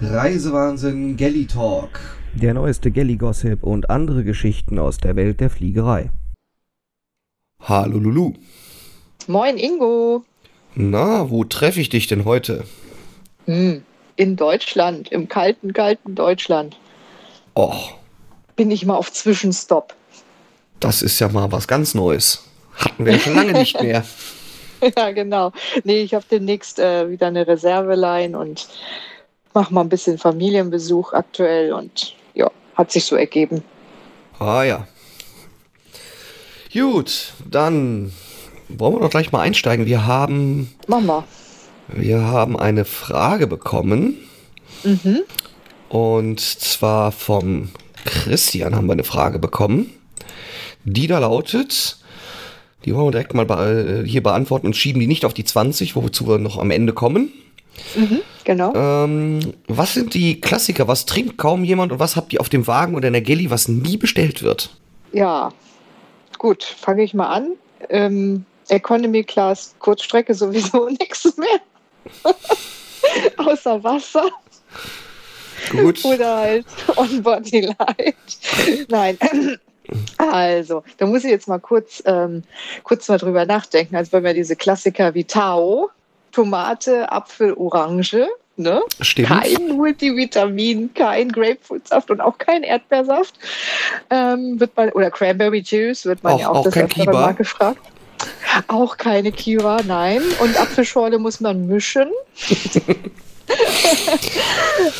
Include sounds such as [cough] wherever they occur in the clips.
Reisewahnsinn Gelly Talk. Der neueste Gelly-Gossip und andere Geschichten aus der Welt der Fliegerei. Hallo Lulu. Moin Ingo. Na, wo treffe ich dich denn heute? Hm, in Deutschland, im kalten, kalten Deutschland. Och, Bin ich mal auf Zwischenstopp. das ist ja mal was ganz Neues. Hatten wir ja schon lange nicht mehr. [laughs] ja, genau. Nee, ich habe demnächst äh, wieder eine Reserveline und mache mal ein bisschen Familienbesuch aktuell und ja, hat sich so ergeben. Ah ja. Gut, dann wollen wir doch gleich mal einsteigen. Wir haben, Mama. wir haben eine Frage bekommen. Mhm. Und zwar vom Christian haben wir eine Frage bekommen. Die da lautet, die wollen wir direkt mal be hier beantworten und schieben die nicht auf die 20, wozu wir noch am Ende kommen. Mhm, genau. Ähm, was sind die Klassiker? Was trinkt kaum jemand und was habt ihr auf dem Wagen oder in der Galley, was nie bestellt wird? Ja, gut, fange ich mal an. Ähm, Economy Class Kurzstrecke sowieso [laughs] nichts mehr. [laughs] Außer Wasser Gut. oder halt On Body Light. Nein. [clears throat] Also, da muss ich jetzt mal kurz, ähm, kurz mal drüber nachdenken. Also wenn wir diese Klassiker wie Tao, Tomate, Apfel, Orange, ne? Stimmt. kein Multivitamin, kein Grapefruitsaft und auch kein Erdbeersaft. Ähm, wird man, oder Cranberry Juice wird man Auch- ja auch, auch das Kiba? Mal gefragt. Auch keine Kiwa, nein. Und Apfelschorle muss man mischen. [laughs]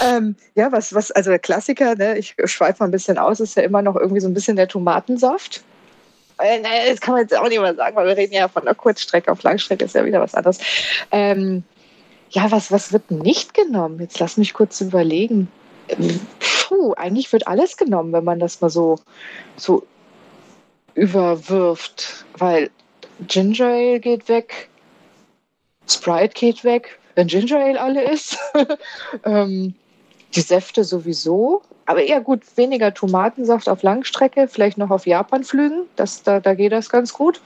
ähm, ja, was, was, also der Klassiker, ne, ich schweife mal ein bisschen aus, ist ja immer noch irgendwie so ein bisschen der Tomatensaft. Äh, naja, das kann man jetzt auch nicht mal sagen, weil wir reden ja von der Kurzstrecke. Auf Langstrecke ist ja wieder was anderes. Ähm, ja, was, was wird nicht genommen? Jetzt lass mich kurz überlegen. Ähm, Puh, eigentlich wird alles genommen, wenn man das mal so, so überwirft. Weil Ginger Ale geht weg, Sprite geht weg, wenn Ginger Ale alle ist. [laughs] ähm, die Säfte sowieso. Aber eher gut, weniger Tomatensaft auf Langstrecke, vielleicht noch auf Japanflügen. Das, da, da geht das ganz gut.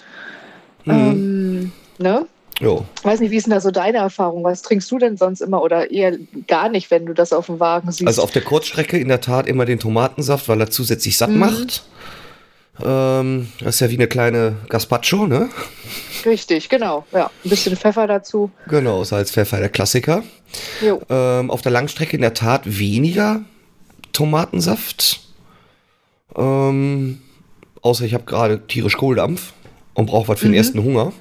Mhm. Ähm, ne? Jo. Weiß nicht, wie ist denn da so deine Erfahrung? Was trinkst du denn sonst immer oder eher gar nicht, wenn du das auf dem Wagen siehst? Also auf der Kurzstrecke in der Tat immer den Tomatensaft, weil er zusätzlich satt Mhm. macht. Ähm, das ist ja wie eine kleine Gazpacho, ne? Richtig, genau. Ja, ein bisschen Pfeffer dazu. Genau, Salz, Pfeffer, der Klassiker. Jo. Ähm, auf der Langstrecke in der Tat weniger Tomatensaft. Ähm, außer ich habe gerade tierisch Kohldampf und brauche was für den Mhm. ersten Hunger.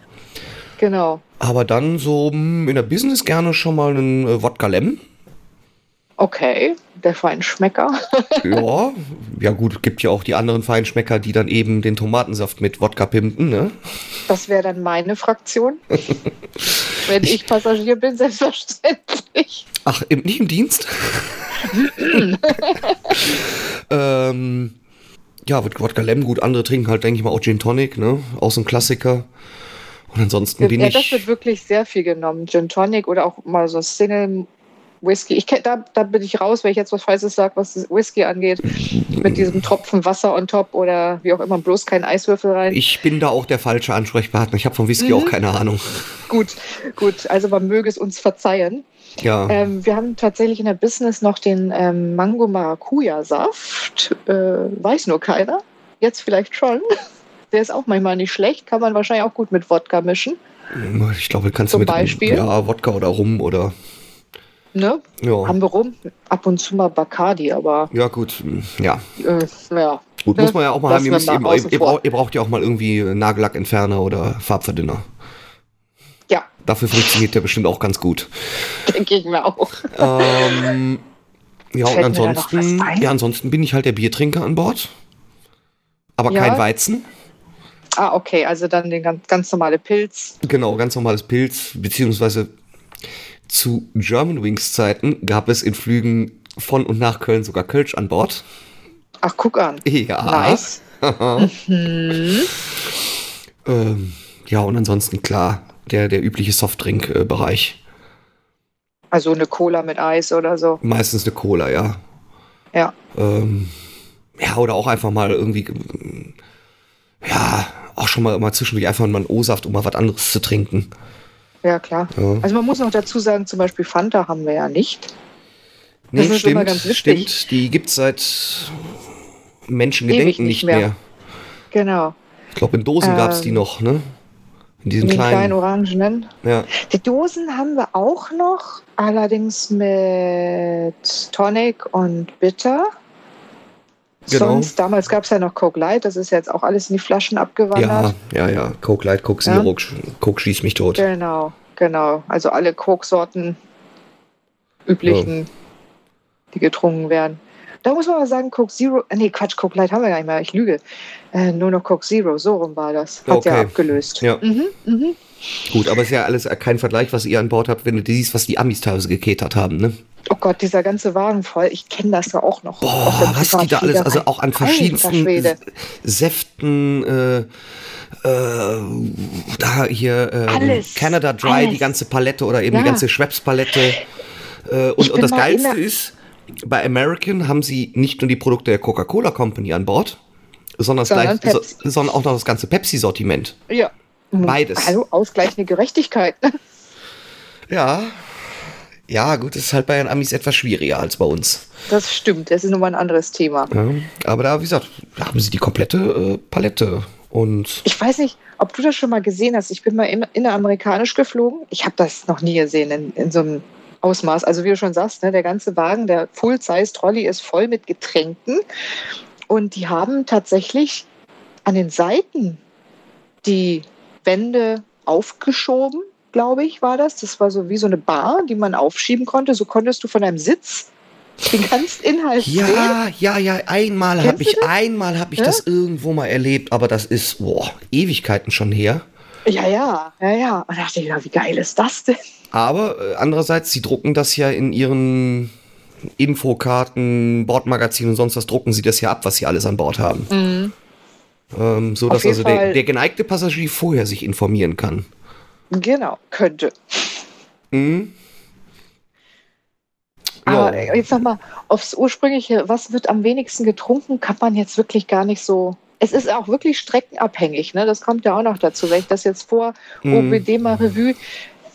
Genau. Aber dann so mh, in der Business gerne schon mal einen äh, Wodka Lem. Okay, der Feinschmecker. [laughs] Ja, ja gut, gibt ja auch die anderen Feinschmecker, die dann eben den Tomatensaft mit Wodka pimpen, ne? Das wäre dann meine Fraktion. Wenn ich Passagier bin, selbstverständlich. Ach, im, nicht im Dienst? [laughs] ähm, ja, wird Wodka Lem gut. Andere trinken halt, denke ich mal, auch Gin Tonic, ne? Auch so ein Klassiker. Und ansonsten bin ja, ich. das wird wirklich sehr viel genommen. Gin Tonic oder auch mal so Single Whisky. Ich da, da bin ich raus, wenn ich jetzt was Falsches sage, was Whisky angeht. Mit diesem Tropfen Wasser on top oder wie auch immer, bloß kein Eiswürfel rein. Ich bin da auch der falsche Ansprechpartner. Ich habe vom Whisky Mhm. auch keine Ahnung. Gut, gut. Also man möge es uns verzeihen. Ja. Ähm, wir haben tatsächlich in der Business noch den ähm, Mango Maracuja Saft. Äh, weiß nur keiner. Jetzt vielleicht schon. Der ist auch manchmal nicht schlecht. Kann man wahrscheinlich auch gut mit Wodka mischen. Ich glaube, kannst du zum mit Beispiel? ja, Wodka oder Rum oder Ne? ja. Haben wir rum. Ab und zu mal Bacardi, aber Ja, gut. Ja. äh, ja. Gut, Ne? muss man ja auch mal haben. Lassen Ihr, wir müsst mal ihr, braucht, ihr braucht ja auch mal irgendwie Nagellackentferner oder Farbverdünner. Ja, Dafür funktioniert der bestimmt auch ganz gut. denke ich mir auch. ähm, ja, und Fällt noch ansonsten, ja, ansonsten bin ich halt der Biertrinker an Bord. Aber Ja. kein Weizen. Ah, okay, also dann den ganz, ganz normale Pilz. Genau, ganz normales Pilz, beziehungsweise zu German Wings Zeiten gab es in Flügen von und nach Köln sogar Kölsch an Bord. Ach, guck an. Ja. Nice. Mhm. [laughs] Ähm, ja, und ansonsten klar, der, der übliche Softdrink-Bereich. Also eine Cola mit Eis oder so. Meistens eine Cola, ja. Ja. Ähm, ja, oder auch einfach mal irgendwie, ja, auch schon mal, mal zwischendurch einfach mal einen O-Saft, um mal was anderes zu trinken. Ja, klar. Ja. Also man muss noch dazu sagen, zum Beispiel Fanta haben wir ja nicht. Nee, ist stimmt, immer ganz wichtig. stimmt. Die gibt es seit Menschengedenken nicht nicht mehr. mehr. Genau. Ich glaube, in Dosen gab es die Ähm, noch, ne? In diesen Den kleinen kleinen. Orangenen. Ja. Die Dosen haben wir auch noch, allerdings mit Tonic und Bitter. Genau. Sonst, damals gab es ja noch Coke Light, das ist jetzt auch alles in die Flaschen ja, abgewandert. ja, ja. Coke Light, Coke Ja. Zero, Coke schießt mich tot. Genau, genau. Also alle Coke-Sorten, üblichen, die getrunken werden. Da muss man mal sagen, Coke Zero, äh, nee, Quatsch, Coke Light haben wir gar nicht mehr, ich lüge. Äh, nur noch Coke Zero, so rum war das. Hat ja Okay. abgelöst. Ja. Mhm, mhm. Gut, aber ist ja alles kein Vergleich, was ihr an Bord habt, wenn du siehst, was die Amis teilweise geketert haben, ne? Oh Gott, dieser ganze Wagen voll. Ich kenne das ja auch noch. Boah, was die da alles, also auch an verschiedensten. Säften, äh, äh, da hier Alles, Canada Dry, alles. die ganze Palette oder eben Ja. die ganze Schweppes-Palette. Äh, und, und das Geilste ist, bei American haben sie nicht nur die Produkte der Coca-Cola Company an Bord, sondern, Sondern gleich, so, sondern auch noch das ganze Pepsi-Sortiment. Ja. Beides. Also ausgleichende Gerechtigkeit. [laughs] Ja. Ja, gut, das ist halt bei den Amis etwas schwieriger als bei uns. Das stimmt. Das ist nochmal ein anderes Thema. Ja, aber da, wie gesagt, da haben sie die komplette äh, Palette. Und Ich weiß nicht, ob du das schon mal gesehen hast. Ich bin mal in- inneramerikanisch geflogen. Ich habe das noch nie gesehen in, in so einem Ausmaß. Also wie du schon sagst, ne, der ganze Wagen, der Full-Size-Trolley ist voll mit Getränken. Und die haben tatsächlich an den Seiten die Wände aufgeschoben, glaube ich, war das. Das war so wie so eine Bar, die man aufschieben konnte. So konntest du von deinem Sitz den ganzen Inhalt sehen. ja, ja, ja, einmal habe ich, das? einmal habe ich Ja? das irgendwo mal erlebt, aber das ist, boah, Ewigkeiten schon her. Ja, ja, ja, ja. Und da dachte ich, ja, wie geil ist das denn? Aber äh, andererseits, sie drucken das ja in ihren Infokarten, Bordmagazinen und sonst was, drucken sie das ja ab, was sie alles an Bord haben. Ähm, so dass also der, der geneigte Passagier vorher sich informieren kann. Genau, könnte. Mhm. Aber Ja. äh, jetzt nochmal aufs ursprüngliche, was wird am wenigsten getrunken, kann man jetzt wirklich gar nicht so. Es ist auch wirklich streckenabhängig, ne? Das kommt ja auch noch dazu. Wenn ich das jetzt vor Mhm. OBD mal Revue,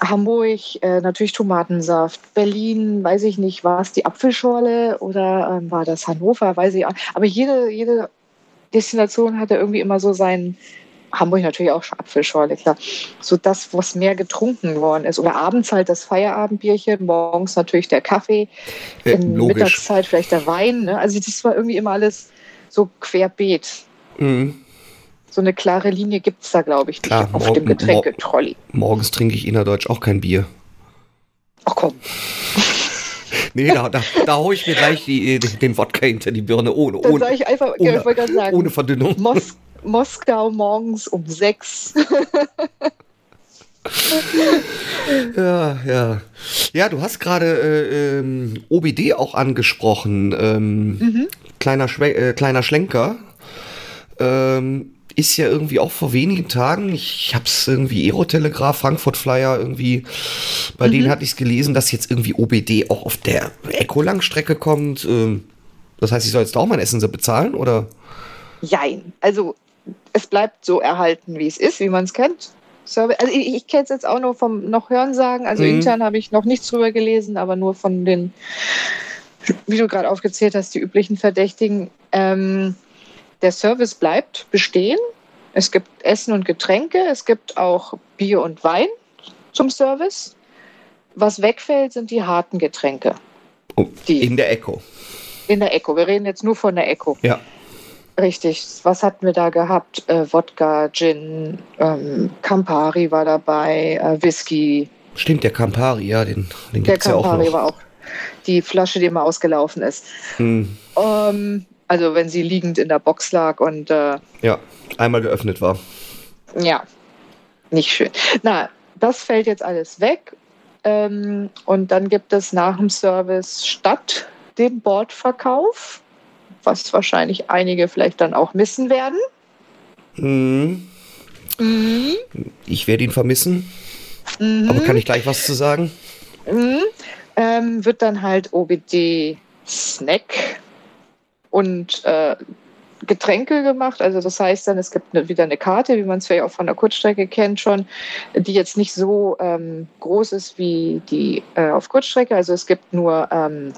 Hamburg, äh, natürlich Tomatensaft, Berlin, weiß ich nicht, war es die Apfelschorle oder ähm, war das Hannover, weiß ich auch. Aber jede, jede Destination hatte irgendwie immer so seinen, Hamburg natürlich auch Apfelschorle, klar. So das, was mehr getrunken worden ist. Oder abends halt das Feierabendbierchen, morgens natürlich der Kaffee, Äh, in logisch. Mittagszeit vielleicht der Wein. Ne? Also das war irgendwie immer alles so querbeet. Mhm. So eine klare Linie gibt es da, glaube ich, nicht Klar, auf morgen- dem Getränketrolley. Morgens trinke ich innerdeutsch auch kein Bier. Ach komm, [laughs] Nee, da, da, da hau ich mir gleich die, den Wodka hinter die Birne ohne, dann ohne, ich einfach, ohne- ich sagen, ohne Verdünnung. Mos [laughs] Moskau morgens um sechs. [laughs] Ja, ja. Ja, du hast gerade äh, ähm, OBD auch angesprochen. Ähm, Mhm. kleiner, Schwe äh, kleiner Schlenker. Ähm, ist ja irgendwie auch vor wenigen Tagen, ich hab's irgendwie Aerotelegraph, Frankfurt Flyer, irgendwie, bei Mhm. denen hatte ich es gelesen, dass jetzt irgendwie OBD auch auf der Eco-Langstrecke kommt. Ähm, das heißt, ich soll jetzt da auch mein Essen so bezahlen, oder? Jein. Also es bleibt so erhalten, wie es ist, wie man es kennt. Service, also ich, ich kenne es jetzt auch nur vom noch Hörensagen. Also Mhm. intern habe ich noch nichts drüber gelesen, aber nur von den, wie du gerade aufgezählt hast, die üblichen Verdächtigen. Ähm, der Service bleibt bestehen. Es gibt Essen und Getränke, es gibt auch Bier und Wein zum Service. Was wegfällt, sind die harten Getränke. Oh, Die in der Eco. in der Eco. Wir reden jetzt nur von der Eco. Ja. Richtig. Was hatten wir da gehabt? Äh, Wodka, Gin, ähm, Campari war dabei, äh, Whisky. Stimmt, der Campari, ja, den, den Der gibt's ja auch Campari noch. war auch die Flasche, die immer ausgelaufen ist. Hm, Ähm, also wenn sie liegend in der Box lag und äh, ja, einmal geöffnet war. ja, nicht schön. Na, das fällt jetzt alles weg. Ähm, und dann gibt es nach dem Service statt dem Bordverkauf, was wahrscheinlich einige vielleicht dann auch missen werden. Hm, Mhm. ich werde ihn vermissen, Mhm. aber kann ich gleich was zu sagen? Mhm. Ähm, wird dann halt OBD Snack und äh, Getränke gemacht. Also das heißt dann, es gibt ne, wieder eine Karte, wie man es vielleicht auch von der Kurzstrecke kennt schon, die jetzt nicht so ähm, groß ist wie die äh, auf Kurzstrecke. Also es gibt nur ähm,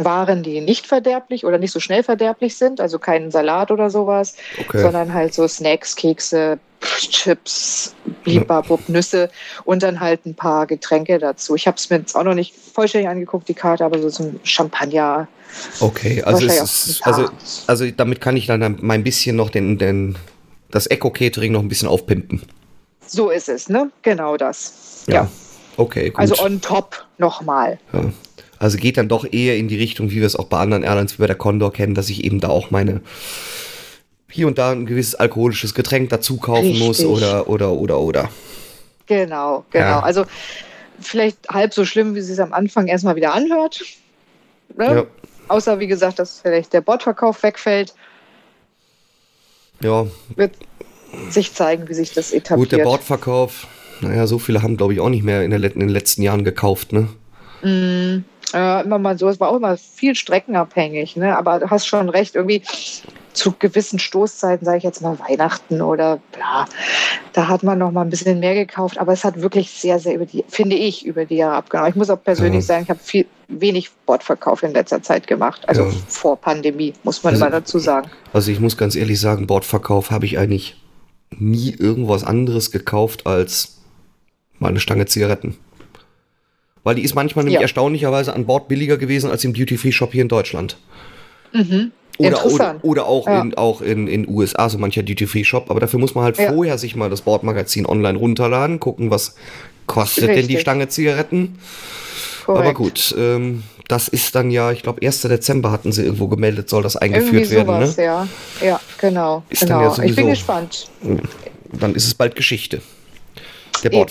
Waren, die nicht verderblich oder nicht so schnell verderblich sind, also keinen Salat oder sowas, Okay. sondern halt so Snacks, Kekse, Chips, Blibabub, Nüsse und dann halt ein paar Getränke dazu. Ich habe es mir jetzt auch noch nicht vollständig angeguckt, die Karte, aber so zum Champagner. Okay, also, ist, also, ja. also damit kann ich dann mal ein bisschen noch den, den, das Eco-Catering noch ein bisschen aufpimpen. So ist es, ne? Genau das. Ja. Okay, gut. Also on top nochmal. ja. Also geht dann doch eher in die Richtung, wie wir es auch bei anderen Airlines wie bei der Condor kennen, dass ich eben da auch meine hier und da ein gewisses alkoholisches Getränk dazu kaufen muss Richtig. oder oder oder oder. Genau, genau. Ja. Also vielleicht halb so schlimm, wie es sich am Anfang erstmal wieder anhört. Ne? Ja, Außer, wie gesagt, dass vielleicht der Bordverkauf wegfällt, ja, wird sich zeigen, wie sich das etabliert. gut, der Bordverkauf. Naja, so viele haben, glaube ich, auch nicht mehr in den letzten Jahren gekauft, ne? Mm, ja, immer mal so. Es war auch immer viel streckenabhängig, ne? Aber du hast schon recht, irgendwie zu gewissen Stoßzeiten, sage ich jetzt mal Weihnachten oder bla, da hat man noch mal ein bisschen mehr gekauft. Aber es hat wirklich sehr, sehr über die, finde ich, über die Jahre abgenommen. Ich muss auch persönlich Ja. sagen, ich habe viel wenig Bordverkauf in letzter Zeit gemacht. Also Ja. vor Pandemie, muss man Also- immer dazu sagen. Also ich muss ganz ehrlich sagen, Bordverkauf habe ich eigentlich nie irgendwas anderes gekauft als mal eine Stange Zigaretten. Weil die ist manchmal nämlich Ja. erstaunlicherweise an Bord billiger gewesen als im Duty-Free-Shop hier in Deutschland. Mhm. Oder, oder, oder auch Ja. in auch in, in USA, so mancher Duty-Free-Shop. Aber dafür muss man halt Ja. vorher sich mal das Bordmagazin online runterladen, gucken, was kostet denn die Richtig. Stange Zigaretten. Korrekt. Aber gut, ähm, das ist dann ja, ich glaube, 1. Dezember hatten sie irgendwo gemeldet, soll das eingeführt werden. sowas, Ne? ja. Ja, genau. Ist genau. ja ich bin gespannt. Dann ist es bald Geschichte. Der Eben.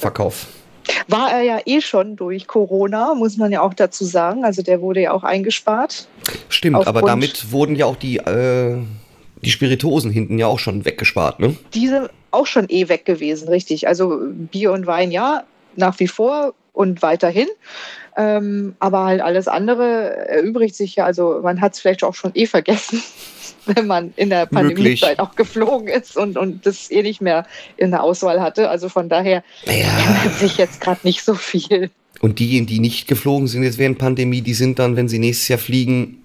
War er ja eh schon durch Corona, muss man ja auch dazu sagen. Also der wurde ja auch eingespart. Stimmt, aber damit wurden ja auch die, äh, die Spiritosen hinten ja auch schon weggespart, ne? Diese auch schon eh weg gewesen, richtig. Also Bier und Wein ja, nach wie vor und weiterhin. Ähm, aber halt alles andere erübrigt sich ja. Also man hat es vielleicht auch schon eh vergessen, [laughs] wenn man in der. Pandemiezeit auch geflogen ist und, und das eh nicht mehr in der Auswahl hatte. Also von daher Ja. ändert sich jetzt gerade nicht so viel. Und diejenigen, die nicht geflogen sind jetzt während Pandemie, die sind dann, wenn sie nächstes Jahr fliegen,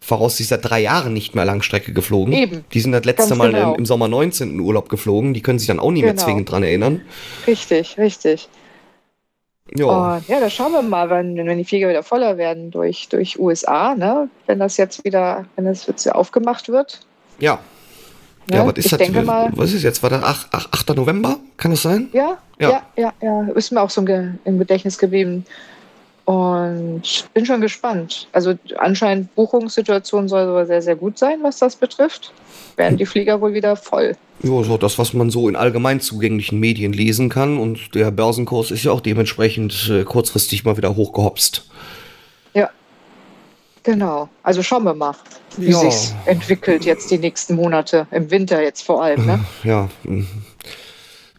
voraussichtlich seit drei Jahren nicht mehr Langstrecke geflogen. Eben. Die sind das letzte Ganz Mal genau. im, im Sommer 19 in Urlaub geflogen. Die können sich dann auch nicht mehr Genau. zwingend dran erinnern. Richtig, richtig. Ja. Und ja, da schauen wir mal, wenn, wenn die Flieger wieder voller werden durch, durch USA, ne? wenn das jetzt wieder, wenn das jetzt aufgemacht wird. Ja. Ne? Ja, was ist ich das? denke mal, Was ist jetzt? War das 8, 8. November? Kann das sein? ja, Ja. ja, ja, ja, ist mir auch so im Gedächtnis geblieben. Und bin schon gespannt. Also anscheinend Buchungssituation soll sogar sehr, sehr gut sein, was das betrifft. Werden die Flieger wohl wieder voll. Ja, so das, was man so in allgemein zugänglichen Medien lesen kann. Und der Börsenkurs ist ja auch dementsprechend äh, kurzfristig mal wieder hochgehopst. Ja. Genau. Also schauen wir mal, wie Ja. sich's entwickelt jetzt die nächsten Monate, im Winter jetzt vor allem. Ne? Ja. mm.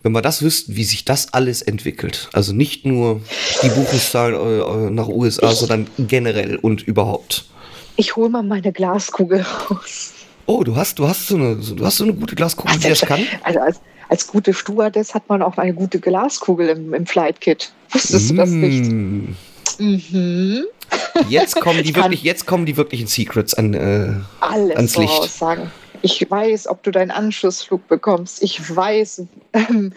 Wenn wir das wüssten, wie sich das alles entwickelt. Also nicht nur die Buchungszahlen äh, äh, nach USA, sondern generell und überhaupt. Ich hole mal meine Glaskugel raus. Oh, du hast, du hast so eine, du hast so eine gute Glaskugel, die das kann? [laughs] Also als, als gute Stewardess hat man auch eine gute Glaskugel im, im Flight Kit. Wusstest du das nicht? Mm. Mhm. Jetzt kommen die [laughs] wirklich, jetzt kommen die wirklichen Secrets an. Äh, Alles Ans Licht. voraussagen. Ich weiß, ob du deinen Anschlussflug bekommst. Ich weiß, ähm,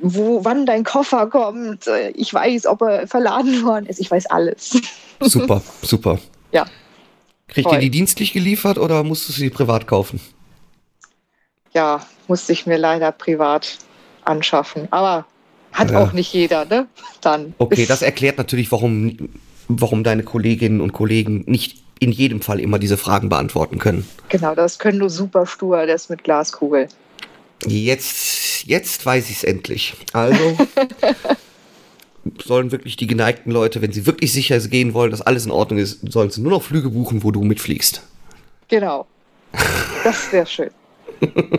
wo, wann dein Koffer kommt. Ich weiß, ob er verladen worden ist. Ich weiß alles. [laughs] super, super. Ja. Kriegt ihr die dienstlich geliefert oder musst du sie privat kaufen? Ja, musste ich mir leider privat anschaffen. Aber hat Ja. auch nicht jeder, ne? Dann. Okay, das erklärt natürlich, warum, warum deine Kolleginnen und Kollegen nicht in jedem Fall immer diese Fragen beantworten können. Genau, das können nur super Stewardess mit Glaskugel. Jetzt, jetzt weiß ich es endlich. Also [laughs] sollen wirklich die geneigten Leute, wenn sie wirklich sicher gehen wollen, dass alles in Ordnung ist, sollen sie nur noch Flüge buchen, wo du mitfliegst. Genau. Das wäre schön.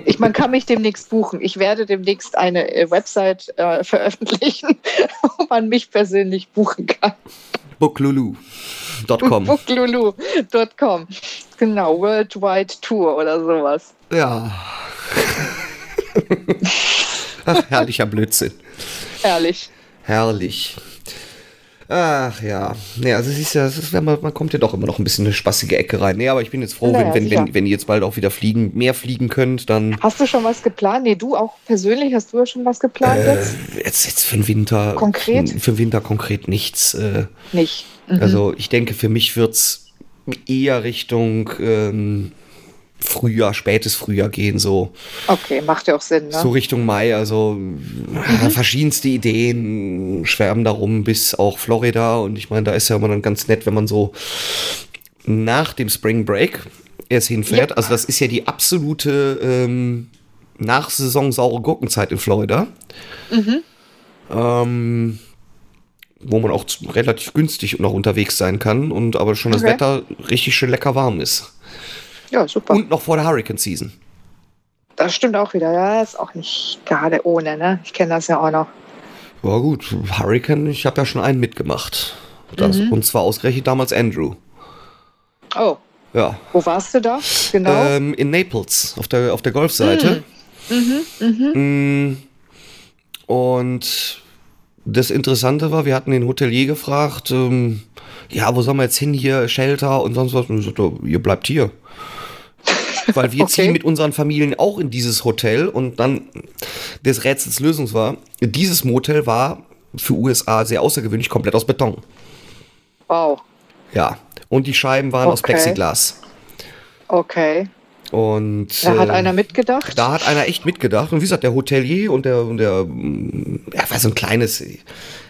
Ich, man kann mich demnächst buchen. Ich werde demnächst eine äh, Website äh, veröffentlichen, [laughs] wo man mich persönlich buchen kann. Booklulu.com. Booklulu.com. Genau, Worldwide Tour oder sowas. Ja. Ach, herrlicher Blödsinn. Ehrlich. Herrlich. Ach ja. Nee, also es ist ja, es ist, man, man kommt ja doch immer noch ein bisschen in eine spaßige Ecke rein. Nee, aber ich bin jetzt froh, Naja, wenn, wenn, wenn, wenn ihr jetzt bald auch wieder fliegen, mehr fliegen könnt, dann Hast du schon was geplant? Nee, du auch persönlich, hast du ja schon was geplant äh, jetzt? jetzt, jetzt für den Winter. Konkret? Für den Winter konkret nichts. Äh, Nicht. Mhm. Also ich denke, für mich wird's eher Richtung ähm, Frühjahr, spätes Frühjahr gehen, so. okay, macht ja auch Sinn, ne? So Richtung Mai, also äh, verschiedenste Ideen schwärmen darum bis auch Florida und ich meine, da ist ja immer dann ganz nett, wenn man so nach dem Spring Break erst hinfährt. Ja. Also das ist ja die absolute ähm, Nachsaison saure Gurkenzeit in Florida. Ähm, wo man auch relativ günstig noch unterwegs sein kann und aber schon das Okay. Wetter richtig schön lecker warm ist. Ja, super. Und noch vor der Hurricane Season. das stimmt auch wieder. Ja, ist auch nicht gerade ohne, ne? Ich kenne das ja auch noch. Ja gut, Hurricane, ich habe ja schon einen mitgemacht. Das, Mhm. Und zwar ausgerechnet damals Andrew. Oh, Ja. wo warst du da? Genau. Ähm, in Naples, auf der, auf der Golfseite. Mm. Und das Interessante war, wir hatten den Hotelier gefragt, ähm, ja, wo sollen wir jetzt hin hier, Shelter und sonst was? Und er sagte, ihr bleibt hier. Weil wir [laughs] Okay. ziehen mit unseren Familien auch in dieses Hotel und dann des Rätsels Lösung war, dieses Motel war für USA sehr außergewöhnlich komplett aus Beton. wow. Ja. Und die Scheiben waren aus Okay. Plexiglas. Okay. Und Da hat äh, einer mitgedacht. da hat einer echt mitgedacht. Und wie gesagt, der Hotelier und der, und der, ja, war so ein kleines,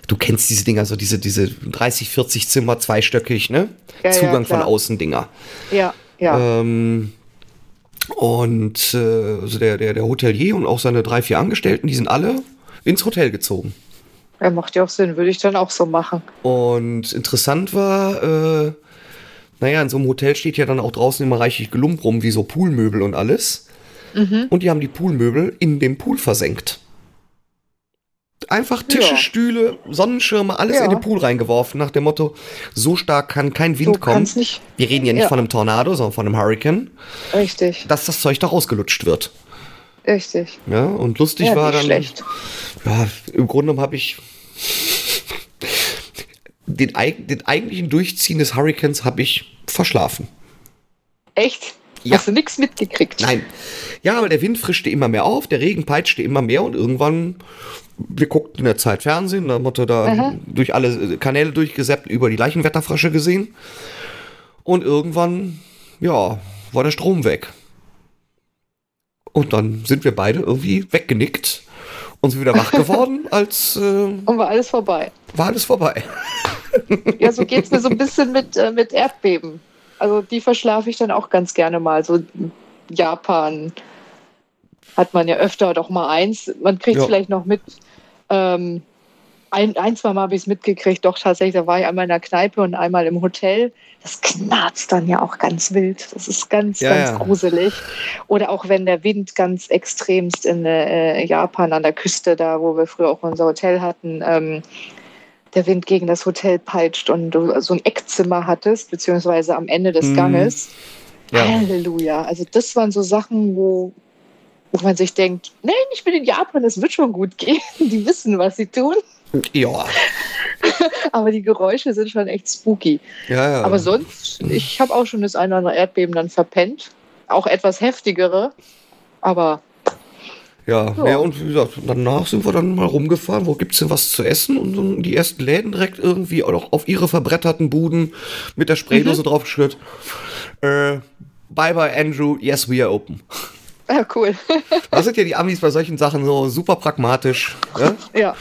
du kennst diese Dinger, so diese, diese 30, 40 Zimmer, zweistöckig, ne? Ja, ja, Zugang von klar. außen Dinger. Ja, ja. Ähm, und äh, also der, der, der Hotelier und auch seine drei, vier Angestellten, die sind alle ins Hotel gezogen. ja, macht ja auch Sinn. Würde ich dann auch so machen. Und interessant war, äh, naja, in so einem Hotel steht ja dann auch draußen immer reichlich Gelump rum, wie so Poolmöbel und alles. Und die haben die Poolmöbel in dem Pool versenkt. Einfach Tische, Ja. Stühle, Sonnenschirme, alles Ja. in den Pool reingeworfen, nach dem Motto, so stark kann kein Wind Du kommen. nicht. Wir reden ja nicht Ja. von einem Tornado, sondern von einem Hurricane, Richtig, dass das Zeug da rausgelutscht wird. richtig. Ja, und lustig Ja, war dann. schlecht. Ja, im Grunde habe ich den, den eigentlichen Durchziehen des Hurricanes habe ich verschlafen. Echt? Ja. Hast du nichts mitgekriegt? Nein. Ja, aber der Wind frischte immer mehr auf, der Regen peitschte immer mehr und irgendwann, wir guckten in der Zeit Fernsehen, da Motto da Aha. durch alle Kanäle durchgesäppt, über die Leichenwetterfrösche gesehen. Und irgendwann, ja, war der Strom weg. Und dann sind wir beide irgendwie weggenickt und sind wieder wach [laughs] geworden, als äh, Und war alles vorbei. war alles vorbei. [laughs] Ja, so geht es mir so ein bisschen mit, äh, mit Erdbeben. Also die verschlafe ich dann auch ganz gerne mal. So Japan hat man ja öfter doch mal eins. Man kriegt Ja. vielleicht noch mit. Ähm, ein, ein, zwei Mal habe ich es mitgekriegt. Doch tatsächlich, da war ich einmal in der Kneipe und einmal im Hotel. Das knarzt dann ja auch ganz wild. Das ist ganz, Ja, ganz ja. gruselig. Oder auch wenn der Wind ganz extremst in äh, Japan an der Küste, da wo wir früher auch unser Hotel hatten, ähm, der Wind gegen das Hotel peitscht und du so ein Eckzimmer hattest, beziehungsweise am Ende des Mhm. Ganges. Ja. Halleluja. Also das waren so Sachen, wo, wo man sich denkt, nein, ich bin in Japan, es wird schon gut gehen. [laughs] Die wissen, was sie tun. Ja, [laughs] Aber die Geräusche sind schon echt spooky. ja, ja. Aber sonst, ich habe auch schon das eine oder andere Erdbeben dann verpennt. Auch etwas heftigere. Aber Ja, Ja. ja. und wie gesagt, danach sind wir dann mal rumgefahren, wo gibt's denn was zu essen? Und die ersten Läden direkt irgendwie auch auf ihre verbretterten Buden mit der Spraydose draufgeschüttet. Äh, bye bye Andrew, yes we are open. Ja, cool. [laughs] Da sind ja die Amis bei solchen Sachen so super pragmatisch. Ja? ja,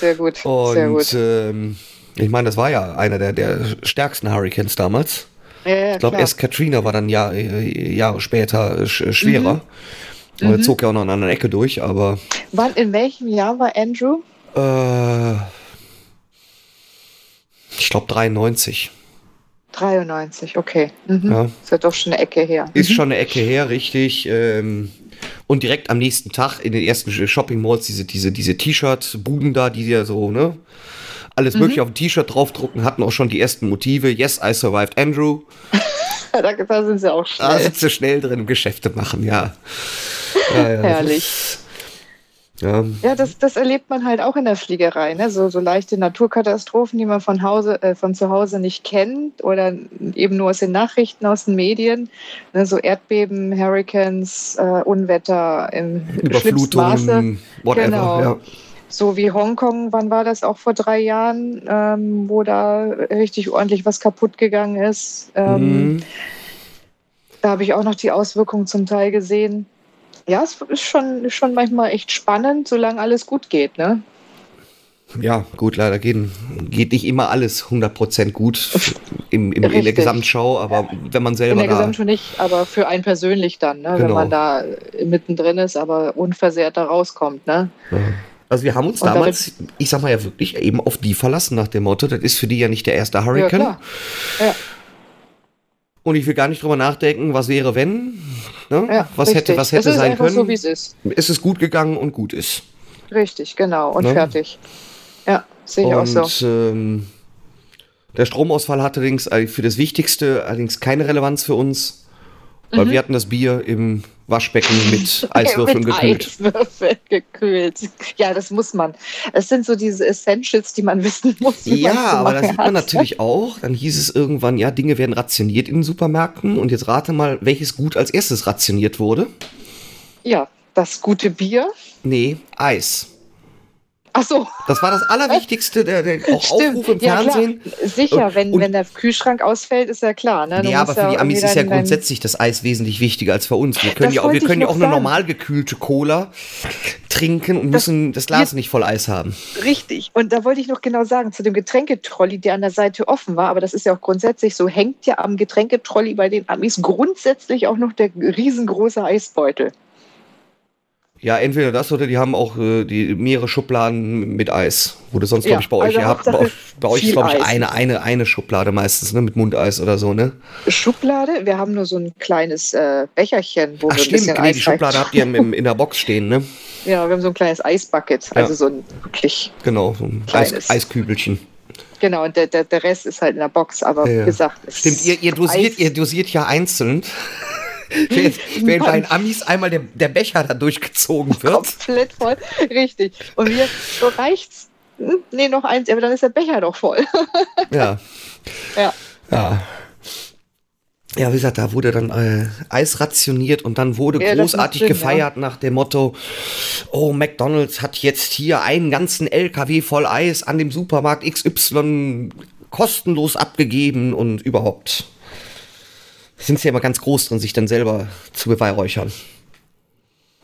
sehr gut. sehr Und gut. ähm, ich meine, das war ja einer der, der stärksten Hurricanes damals. Ja, ja, Ich glaube, erst Katrina war dann Jahr, äh, Jahre später äh, sch schwerer. Mhm. Und zog ja auch noch an einer Ecke durch, aber Wann, in welchem Jahr war Andrew? Äh, ich glaube 93. 93, okay. Mhm. Ja. Ist ja doch schon eine Ecke her. Ist schon eine Ecke her, richtig. Ähm, und direkt am nächsten Tag in den ersten Shopping Malls diese, diese, diese T-Shirt-Buden da, die ja so, ne? Alles mögliche auf dem T-Shirt draufdrucken, hatten auch schon die ersten Motive. Yes, I survived Andrew. [laughs] da, da sind sie auch Da schnell. sind sie schnell drin Geschäfte machen, ja. ja, ja [laughs] Herrlich. Ja, Ja, das, das erlebt man halt auch in der Fliegerei. Ne? So, so leichte Naturkatastrophen, die man von, Hause, äh, von zu Hause nicht kennt oder eben nur aus den Nachrichten, aus den Medien. Ne? So Erdbeben, Hurricanes, äh, Unwetter im schlimmsten Maße. Whatever. Genau. Ja. So wie Hongkong, wann war das auch vor drei Jahren, ähm, wo da richtig ordentlich was kaputt gegangen ist. Ähm, Mhm. Da habe ich auch noch die Auswirkungen zum Teil gesehen. Ja, es ist schon, schon manchmal echt spannend, solange alles gut geht. Ne? Ja, gut, leider geht, geht nicht immer alles 100% gut [laughs] im, im, in der. Gesamtschau, aber wenn man In selber der da... Gesamtschau nicht, aber für einen persönlich dann, ne? wenn Genau. man da mittendrin ist, aber unversehrt da rauskommt. Ne? Ja. Also wir haben uns Und damals, ich sag mal ja wirklich, eben auf die verlassen nach dem Motto, das ist für die ja nicht der erste Hurricane. Ja, klar. Ja. Und ich will gar nicht drüber nachdenken, was wäre, wenn. Ne? Ja, was hätte, was hätte es ist sein können. so, wie es ist. es ist gut gegangen und gut ist. Richtig, genau. Und Ne? fertig. Ja, sehe ich auch so. ähm, der Stromausfall hatte allerdings äh, für das Wichtigste allerdings keine Relevanz für uns, weil Mhm. wir hatten das Bier im Waschbecken mit [laughs] Eiswürfeln Mit gekühlt. Eiswürfeln gekühlt. Ja, das muss man. Es sind so diese Essentials, die man [laughs] wissen muss. Ja, aber das sieht man natürlich auch. Dann hieß es irgendwann, ja, Dinge werden rationiert in den Supermärkten. Und jetzt rate mal, welches Gut als erstes rationiert wurde. Ja, das gute Bier. Nee, Eis. Ach so, Das war das Allerwichtigste, der, der. Aufruf im ja, Fernsehen. Klar. Sicher, wenn, Und- wenn der Kühlschrank ausfällt, ist ja klar. Ne? Du Nee, aber für die Amis ist ja grundsätzlich das Eis wesentlich wichtiger als für uns. Wir können ja auch, wir können ja auch eine sagen. normal gekühlte Cola trinken und Das- müssen das Glas nicht voll Eis haben. Richtig. Und da wollte ich noch genau sagen, zu dem Getränketrolli, der an der Seite offen war, aber das ist ja auch grundsätzlich so, hängt ja am Getränketrolli bei den Amis grundsätzlich auch noch der riesengroße Eisbeutel. Ja, entweder das oder die haben auch äh, die mehrere Schubladen mit Eis. Wo du sonst, glaube ich, bei euch also ihr habt. Bei, bei euch glaube ich, Eis. eine, eine, eine Schublade meistens, ne? Mit Mundeis oder so, ne? Schublade, wir haben nur so ein kleines äh, Becherchen, wo Ach wir ein stimmt, bisschen nee, Eis die Schublade habt ihr im, im, [laughs] in der Box stehen, ne? Ja, wir haben so ein kleines Eisbucket, also Ja. so ein wirklich, Genau, so ein Eis. Eiskübelchen. genau, und der, der, der Rest ist halt in der Box, aber Ja, ja. wie gesagt, es Stimmt, ihr, ihr, dosiert, Eis- ihr dosiert ja einzeln. [laughs] Während, während bei den Amis einmal der, der Becher da durchgezogen wird. komplett voll, richtig. Und wir, so reicht's. Hm, Nee, noch eins, aber dann ist der Becher doch voll. [laughs] Ja. Ja. Ja. Ja, wie gesagt, da wurde dann äh, Eis rationiert und dann wurde Ja, großartig Sinn, gefeiert nach dem Motto, oh, McDonald's hat jetzt hier einen ganzen LKW voll Eis an dem Supermarkt XY kostenlos abgegeben und überhaupt. Sind sie ja immer ganz groß drin, sich dann selber zu beweihräuchern.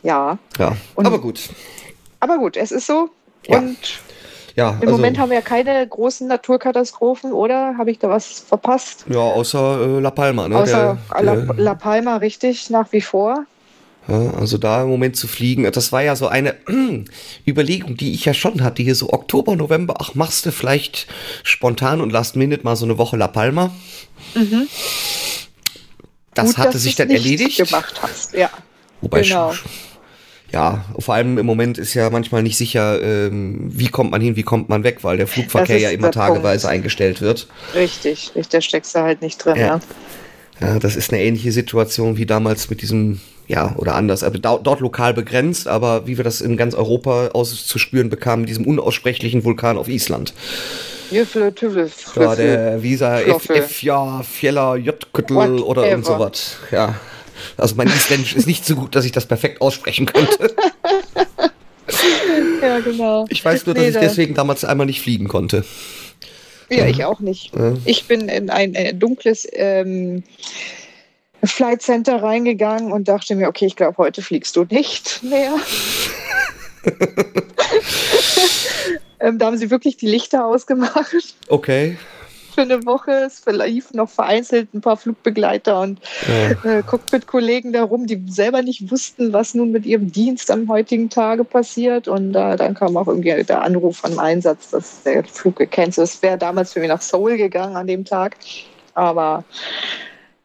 Ja, Ja, Und- aber gut. aber gut, es ist so. Ja. Und Ja, im also, Moment haben wir ja keine großen Naturkatastrophen, oder? Habe ich da was verpasst? ja, außer äh, La Palma, ne? Außer Der- La, der- La Palma, richtig, nach wie vor. Ja, also da im Moment zu fliegen, das war ja so eine [clears throat] Überlegung, die ich ja schon hatte, hier so Oktober, November, ach, machst du vielleicht spontan und last minute mal so eine Woche La Palma. Das Gut, hatte sich dann erledigt. gemacht hast. Ja, Wobei, genau. ja, vor allem im Moment ist ja manchmal nicht sicher, ähm, wie kommt man hin, wie kommt man weg, weil der Flugverkehr ja immer tageweise Punkt. eingestellt wird. richtig. richtig, Da steckst du halt nicht drin. Ja. Ja. Ja, das ist eine ähnliche Situation wie damals mit diesem, ja, oder anders, aber dau- dort lokal begrenzt, aber wie wir das in ganz Europa auszuspüren bekamen, mit diesem unaussprechlichen Vulkan auf Island. Jüffle, Tüffle, Ja, Flüffel. der Visa F. F ja, Fjeller, J-Küttel oder irgend sowas. Ja. Also mein Isländisch ist nicht so gut, dass ich das perfekt aussprechen könnte. [laughs] Ja, genau. Ich weiß nur, dass Nee, ich deswegen damals einmal nicht fliegen konnte. Ja, ich auch nicht. Ja. Ich bin in ein, äh, dunkles ähm, Flight Center reingegangen und dachte mir, okay, ich glaube, heute fliegst du nicht mehr. [laughs] [laughs] ähm, da haben sie wirklich die Lichter ausgemacht [laughs] Okay. für eine Woche. Es verlief noch vereinzelt ein paar Flugbegleiter und Ja. äh, Cockpit-Kollegen darum, die selber nicht wussten, was nun mit ihrem Dienst am heutigen Tage passiert. Und äh, dann kam auch irgendwie der Anruf vom Einsatz, dass der Flug gecancelt ist. Es wäre damals für mich nach Seoul gegangen an dem Tag. Aber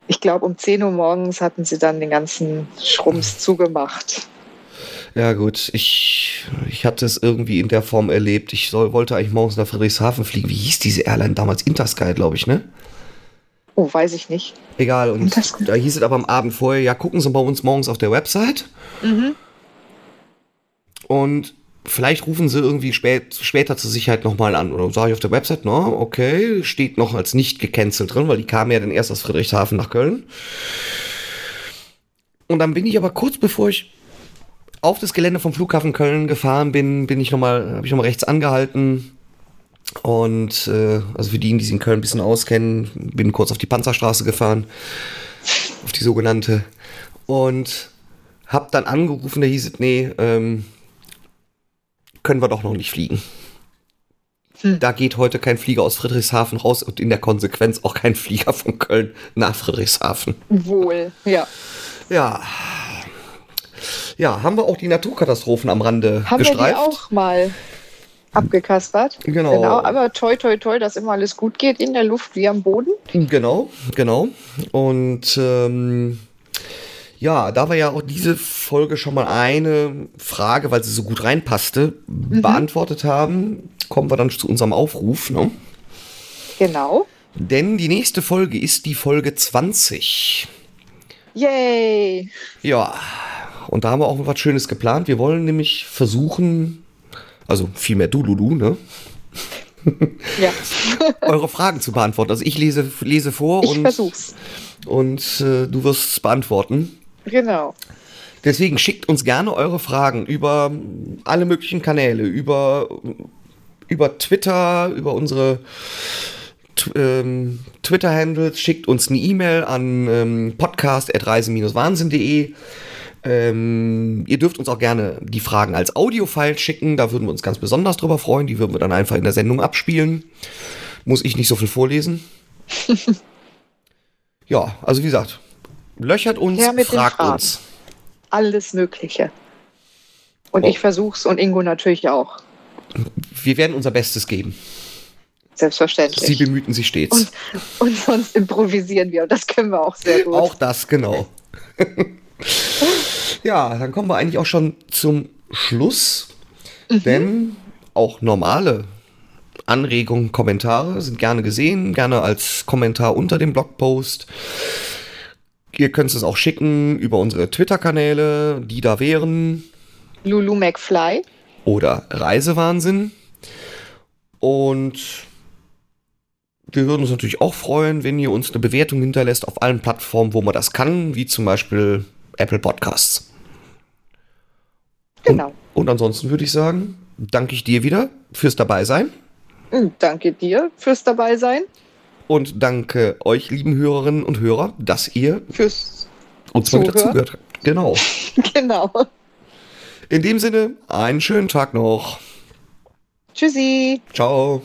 ich glaube, um 10 Uhr morgens hatten sie dann den ganzen Schrums zugemacht. Ja gut, ich, ich hatte es irgendwie in der Form erlebt. Ich soll, wollte eigentlich morgens nach Friedrichshafen fliegen. Wie hieß diese Airline damals? Intersky, glaube ich, ne? Oh, weiß ich nicht. Egal, und Intersky. da hieß es aber am Abend vorher, ja, gucken Sie bei uns morgens auf der Website. Mhm. Und vielleicht rufen sie irgendwie spät, später zur Sicherheit nochmal an. Oder sage ich auf der Website, na, okay, steht noch als nicht gecancelt drin, weil die kamen ja dann erst aus Friedrichshafen nach Köln. Und dann bin ich aber kurz bevor ich auf das Gelände vom Flughafen Köln gefahren bin, bin ich nochmal, habe ich nochmal rechts angehalten. Und äh, also für die, die sich in Köln ein bisschen auskennen, bin kurz auf die Panzerstraße gefahren, auf die sogenannte. Und hab dann angerufen, da hieß es, nee, ähm, können wir doch noch nicht fliegen. Hm. Da geht heute kein Flieger aus Friedrichshafen raus und in der Konsequenz auch kein Flieger von Köln nach Friedrichshafen. Wohl, ja. Ja. Ja, haben wir auch die Naturkatastrophen am Rande Haben wir die gestreift? auch mal abgekaspert? Genau. Genau, aber toi, toi, toi, dass immer alles gut geht in der Luft wie am Boden. Genau, genau. Und ähm, ja, da wir ja auch diese Folge schon mal eine Frage, weil sie so gut reinpasste, beantwortet haben, kommen wir dann zu unserem Aufruf. Ne? Genau. Denn die nächste Folge ist die Folge 20. Yay! Ja, und da haben wir auch was Schönes geplant. Wir wollen nämlich versuchen, also vielmehr du, Lulu, ne? [laughs] Ja, [laughs] eure Fragen zu beantworten. Also ich lese, lese vor ich und, versuch's. und äh, du wirst es beantworten. Genau. Deswegen schickt uns gerne eure Fragen über alle möglichen Kanäle, über, über Twitter, über unsere ähm, Twitter-Handles, schickt uns eine E-Mail an ähm, podcast.reise-wahnsinn.de. Ähm, ihr dürft uns auch gerne die Fragen als Audio-File schicken, da würden wir uns ganz besonders drüber freuen. Die würden wir dann einfach in der Sendung abspielen. Muss ich nicht so viel vorlesen. [laughs] ja, also wie gesagt, löchert uns, fragt uns. Alles Mögliche. Und Oh. ich versuch's und Ingo natürlich auch. Wir werden unser Bestes geben. Sie Selbstverständlich. bemühten sich stets. Und, und sonst improvisieren wir. Und das können wir auch sehr gut. Auch das, genau. [laughs] [laughs] ja, dann kommen wir eigentlich auch schon zum Schluss. Mhm. Denn auch normale Anregungen, Kommentare sind gerne gesehen, gerne als Kommentar unter dem Blogpost. Ihr könnt es auch schicken über unsere Twitter-Kanäle, die da wären, Lulu McFly. oder Reisewahnsinn. Und wir würden uns natürlich auch freuen, wenn ihr uns eine Bewertung hinterlässt auf allen Plattformen, wo man das kann, wie zum Beispiel Apple Podcasts. Genau. Und ansonsten würde ich sagen, danke ich dir wieder fürs Dabeisein Mm, Danke dir fürs Dabeisein. und danke euch, lieben Hörerinnen und Hörer, dass ihr Fürs. uns mal wieder zugehört habt. Genau. [laughs] Genau. In dem Sinne, einen schönen Tag noch. Tschüssi. Ciao.